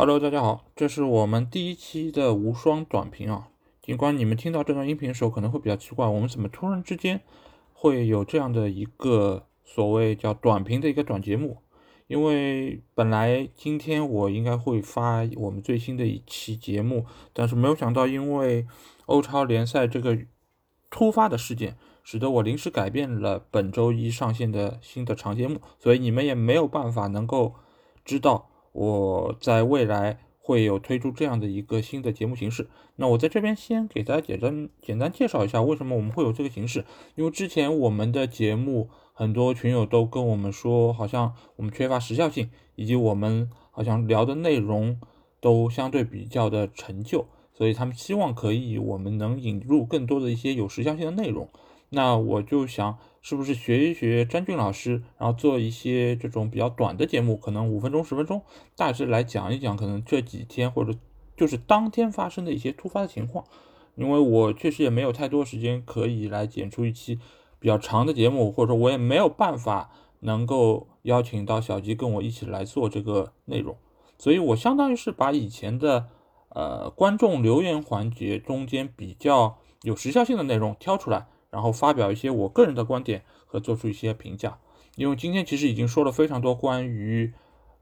Hello，大家好，这是我们第一期的无双短评啊。尽管你们听到这段音频的时候可能会比较奇怪，我们怎么突然之间会有这样的一个所谓叫短评的一个短节目？因为本来今天我应该会发我们最新的一期节目，但是没有想到因为欧超联赛这个突发的事件，使得我临时改变了本周一上线的新的长节目，所以你们也没有办法能够知道。我在未来会有推出这样的一个新的节目形式。那我在这边先给大家简单简单介绍一下为什么我们会有这个形式。因为之前我们的节目很多群友都跟我们说，好像我们缺乏时效性，以及我们好像聊的内容都相对比较的陈旧，所以他们希望可以我们能引入更多的一些有时效性的内容。那我就想。是不是学一学詹俊老师，然后做一些这种比较短的节目，可能五分钟、十分钟，大致来讲一讲，可能这几天或者就是当天发生的一些突发的情况。因为我确实也没有太多时间可以来剪出一期比较长的节目，或者说我也没有办法能够邀请到小吉跟我一起来做这个内容，所以我相当于是把以前的呃观众留言环节中间比较有时效性的内容挑出来。然后发表一些我个人的观点和做出一些评价，因为今天其实已经说了非常多关于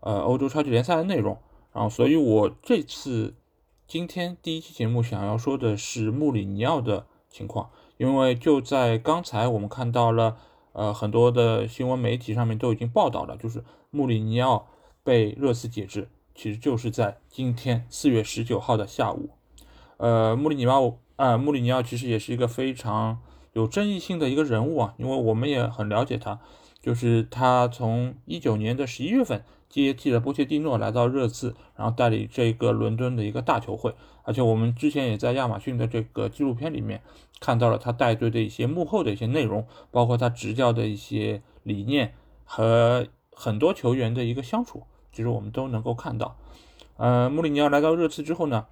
呃欧洲超级联赛的内容，然后所以我这次今天第一期节目想要说的是穆里尼奥的情况，因为就在刚才我们看到了呃很多的新闻媒体上面都已经报道了，就是穆里尼奥被热刺解职，其实就是在今天四月十九号的下午，呃穆里尼奥啊穆里尼奥其实也是一个非常。有争议性的一个人物啊，因为我们也很了解他，就是他从一九年的十一月份接替了波切蒂诺来到热刺，然后带领这个伦敦的一个大球会，而且我们之前也在亚马逊的这个纪录片里面看到了他带队的一些幕后的一些内容，包括他执教的一些理念和很多球员的一个相处，其实我们都能够看到。呃，穆里尼奥来到热刺之后呢，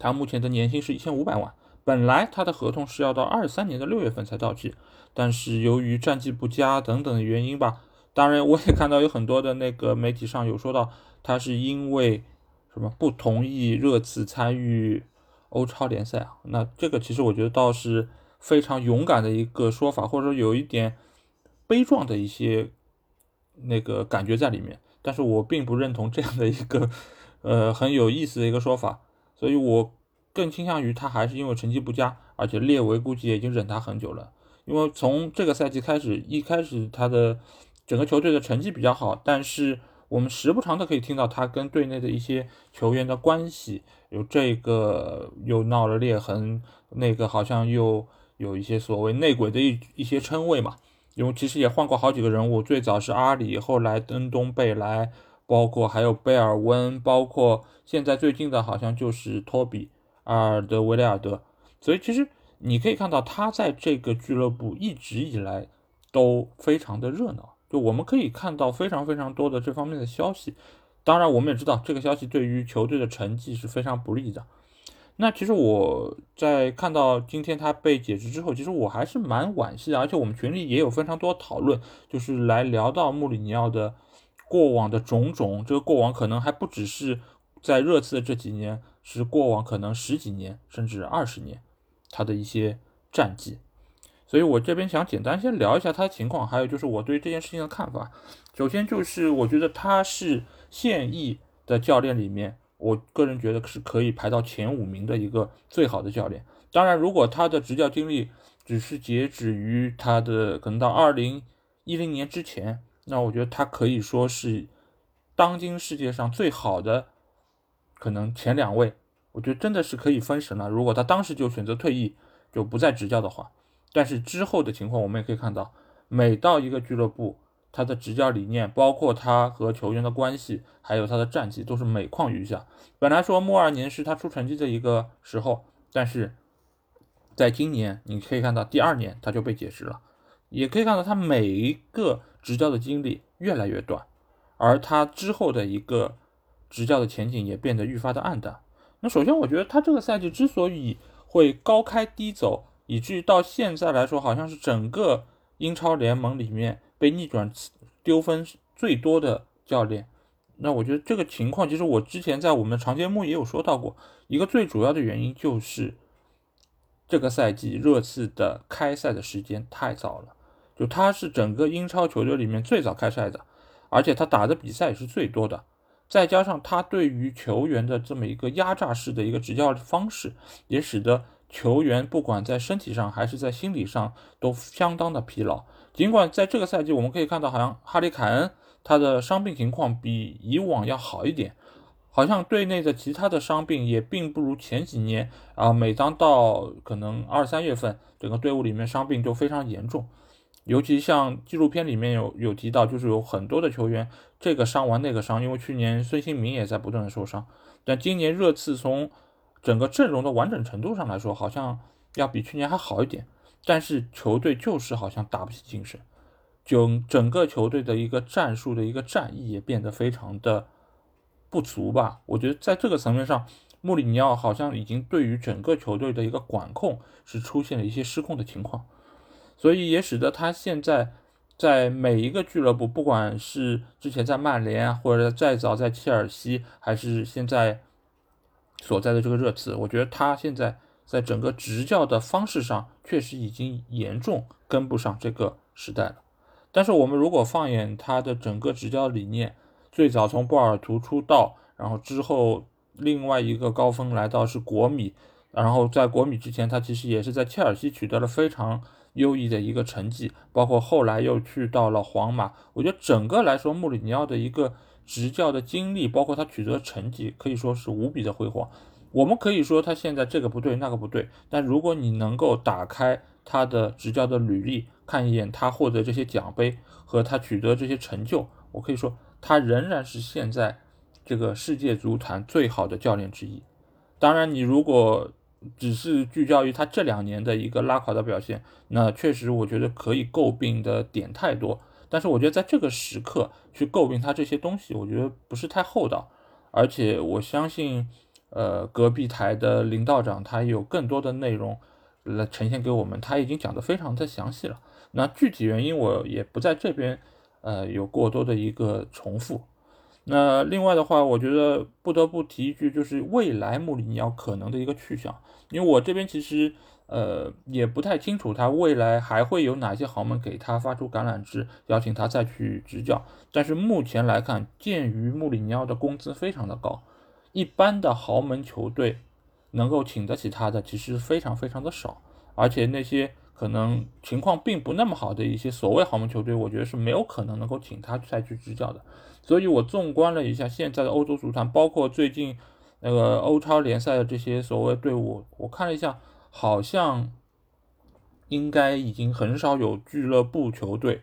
他目前的年薪是一千五百万。本来他的合同是要到二三年的六月份才到期，但是由于战绩不佳等等的原因吧，当然我也看到有很多的那个媒体上有说到他是因为什么不同意热刺参与欧超联赛啊，那这个其实我觉得倒是非常勇敢的一个说法，或者说有一点悲壮的一些那个感觉在里面，但是我并不认同这样的一个呃很有意思的一个说法，所以我。更倾向于他还是因为成绩不佳，而且列维估计也已经忍他很久了。因为从这个赛季开始，一开始他的整个球队的成绩比较好，但是我们时不常的可以听到他跟队内的一些球员的关系有这个又闹了裂痕，那个好像又有一些所谓内鬼的一一些称谓嘛。因为其实也换过好几个人物，最早是阿里，后来登东贝莱，包括还有贝尔温，包括现在最近的好像就是托比。阿尔德维雷尔德，所以其实你可以看到他在这个俱乐部一直以来都非常的热闹，就我们可以看到非常非常多的这方面的消息。当然，我们也知道这个消息对于球队的成绩是非常不利的。那其实我在看到今天他被解职之后，其实我还是蛮惋惜的，而且我们群里也有非常多讨论，就是来聊到穆里尼奥的过往的种种，这个过往可能还不只是在热刺的这几年。是过往可能十几年甚至二十年，他的一些战绩，所以我这边想简单先聊一下他的情况，还有就是我对这件事情的看法。首先就是我觉得他是现役的教练里面，我个人觉得是可以排到前五名的一个最好的教练。当然，如果他的执教经历只是截止于他的可能到二零一零年之前，那我觉得他可以说是当今世界上最好的。可能前两位，我觉得真的是可以封神了。如果他当时就选择退役，就不再执教的话，但是之后的情况我们也可以看到，每到一个俱乐部，他的执教理念，包括他和球员的关系，还有他的战绩，都是每况愈下。本来说末二年是他出成绩的一个时候，但是在今年你可以看到，第二年他就被解职了，也可以看到他每一个执教的经历越来越短，而他之后的一个。执教的前景也变得愈发的暗淡。那首先，我觉得他这个赛季之所以会高开低走，以至于到现在来说，好像是整个英超联盟里面被逆转丢分最多的教练。那我觉得这个情况，其实我之前在我们长节目也有说到过，一个最主要的原因就是这个赛季热刺的开赛的时间太早了，就他是整个英超球队里面最早开赛的，而且他打的比赛也是最多的，再加上他对于球员的这么一个压榨式的一个执教方式，也使得球员不管在身体上还是在心理上都相当的疲劳。尽管在这个赛季我们可以看到，好像哈利凯恩。他的伤病情况比以往要好一点，好像队内的其他的伤病也并不如前几年啊。每当到可能二三月份，整个队伍里面伤病就非常严重，尤其像纪录片里面有有提到，就是有很多的球员这个伤完那个伤，因为去年孙兴民也在不断的受伤，但今年热刺从整个阵容的完整程度上来说，好像要比去年还好一点，但是球队就是好像打不起精神。整整个球队的一个战术的一个战役也变得非常的不足吧？我觉得在这个层面上，穆里尼奥好像已经对于整个球队的一个管控是出现了一些失控的情况，所以也使得他现在在每一个俱乐部，不管是之前在曼联，或者再早在切尔西，还是现在所在的这个热刺，我觉得他现在在整个执教的方式上，确实已经严重跟不上这个时代了。但是我们如果放眼他的整个执教理念，最早从波尔图出道，然后之后另外一个高峰来到是国米，然后在国米之前，他其实也是在切尔西取得了非常优异的一个成绩，包括后来又去到了皇马。我觉得整个来说，穆里尼奥的一个执教的经历，包括他取得的成绩，可以说是无比的辉煌。我们可以说他现在这个不对那个不对，但如果你能够打开他的执教的履历，看一眼他获得这些奖杯和他取得这些成就，我可以说他仍然是现在这个世界足坛最好的教练之一。当然，你如果只是聚焦于他这两年的一个拉垮的表现，那确实我觉得可以诟病的点太多。但是我觉得在这个时刻去诟病他这些东西，我觉得不是太厚道。而且我相信，呃，隔壁台的领导长他有更多的内容来呈现给我们，他已经讲得非常的详细了。那具体原因我也不在这边，呃，有过多的一个重复。那另外的话，我觉得不得不提一句，就是未来穆里尼奥可能的一个去向，因为我这边其实呃也不太清楚他未来还会有哪些豪门给他发出橄榄枝，邀请他再去执教。但是目前来看，鉴于穆里尼奥的工资非常的高，一般的豪门球队能够请得起他的其实非常非常的少，而且那些。可能情况并不那么好的一些所谓豪门球队，我觉得是没有可能能够请他再去执教的。所以我纵观了一下现在的欧洲足坛，包括最近那个欧超联赛的这些所谓队伍，我看了一下，好像应该已经很少有俱乐部球队，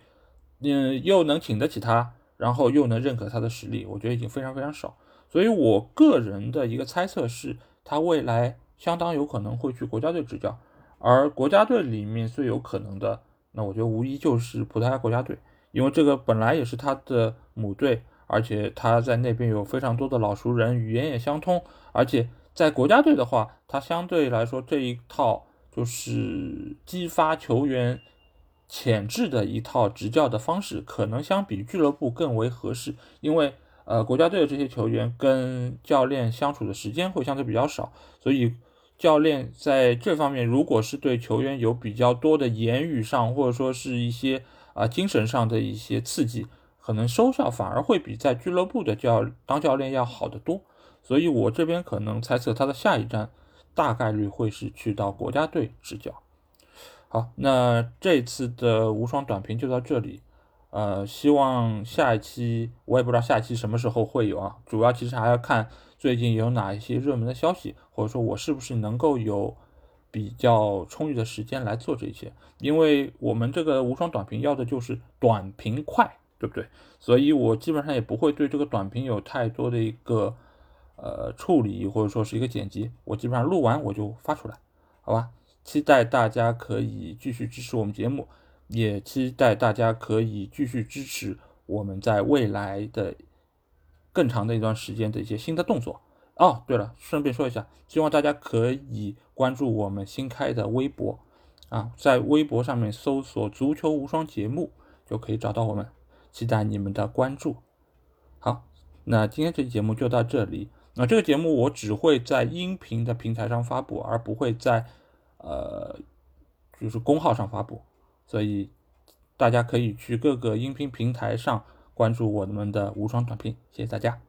嗯，又能请得起他，然后又能认可他的实力，我觉得已经非常非常少。所以我个人的一个猜测是，他未来相当有可能会去国家队执教。而国家队里面最有可能的，那我觉得无疑就是葡萄牙国家队，因为这个本来也是他的母队，而且他在那边有非常多的老熟人，语言也相通，而且在国家队的话，他相对来说这一套就是激发球员潜质的一套执教的方式，可能相比俱乐部更为合适，因为呃国家队的这些球员跟教练相处的时间会相对比较少，所以。教练在这方面，如果是对球员有比较多的言语上，或者说是一些啊精神上的一些刺激，可能收效反而会比在俱乐部的教当教练要好得多。所以我这边可能猜测他的下一站大概率会是去到国家队执教。好，那这次的无双短评就到这里。呃，希望下一期我也不知道下一期什么时候会有啊，主要其实还要看。最近有哪一些热门的消息，或者说我是不是能够有比较充裕的时间来做这些？因为我们这个无双短评要的就是短评快，对不对？所以我基本上也不会对这个短评有太多的一个呃处理，或者说是一个剪辑。我基本上录完我就发出来，好吧？期待大家可以继续支持我们节目，也期待大家可以继续支持我们在未来的。更长的一段时间的一些新的动作哦。对了，顺便说一下，希望大家可以关注我们新开的微博啊，在微博上面搜索“足球无双”节目就可以找到我们，期待你们的关注。好，那今天这期节目就到这里。那这个节目我只会在音频的平台上发布，而不会在呃就是公号上发布，所以大家可以去各个音频平台上关注我们的无双短评。谢谢大家。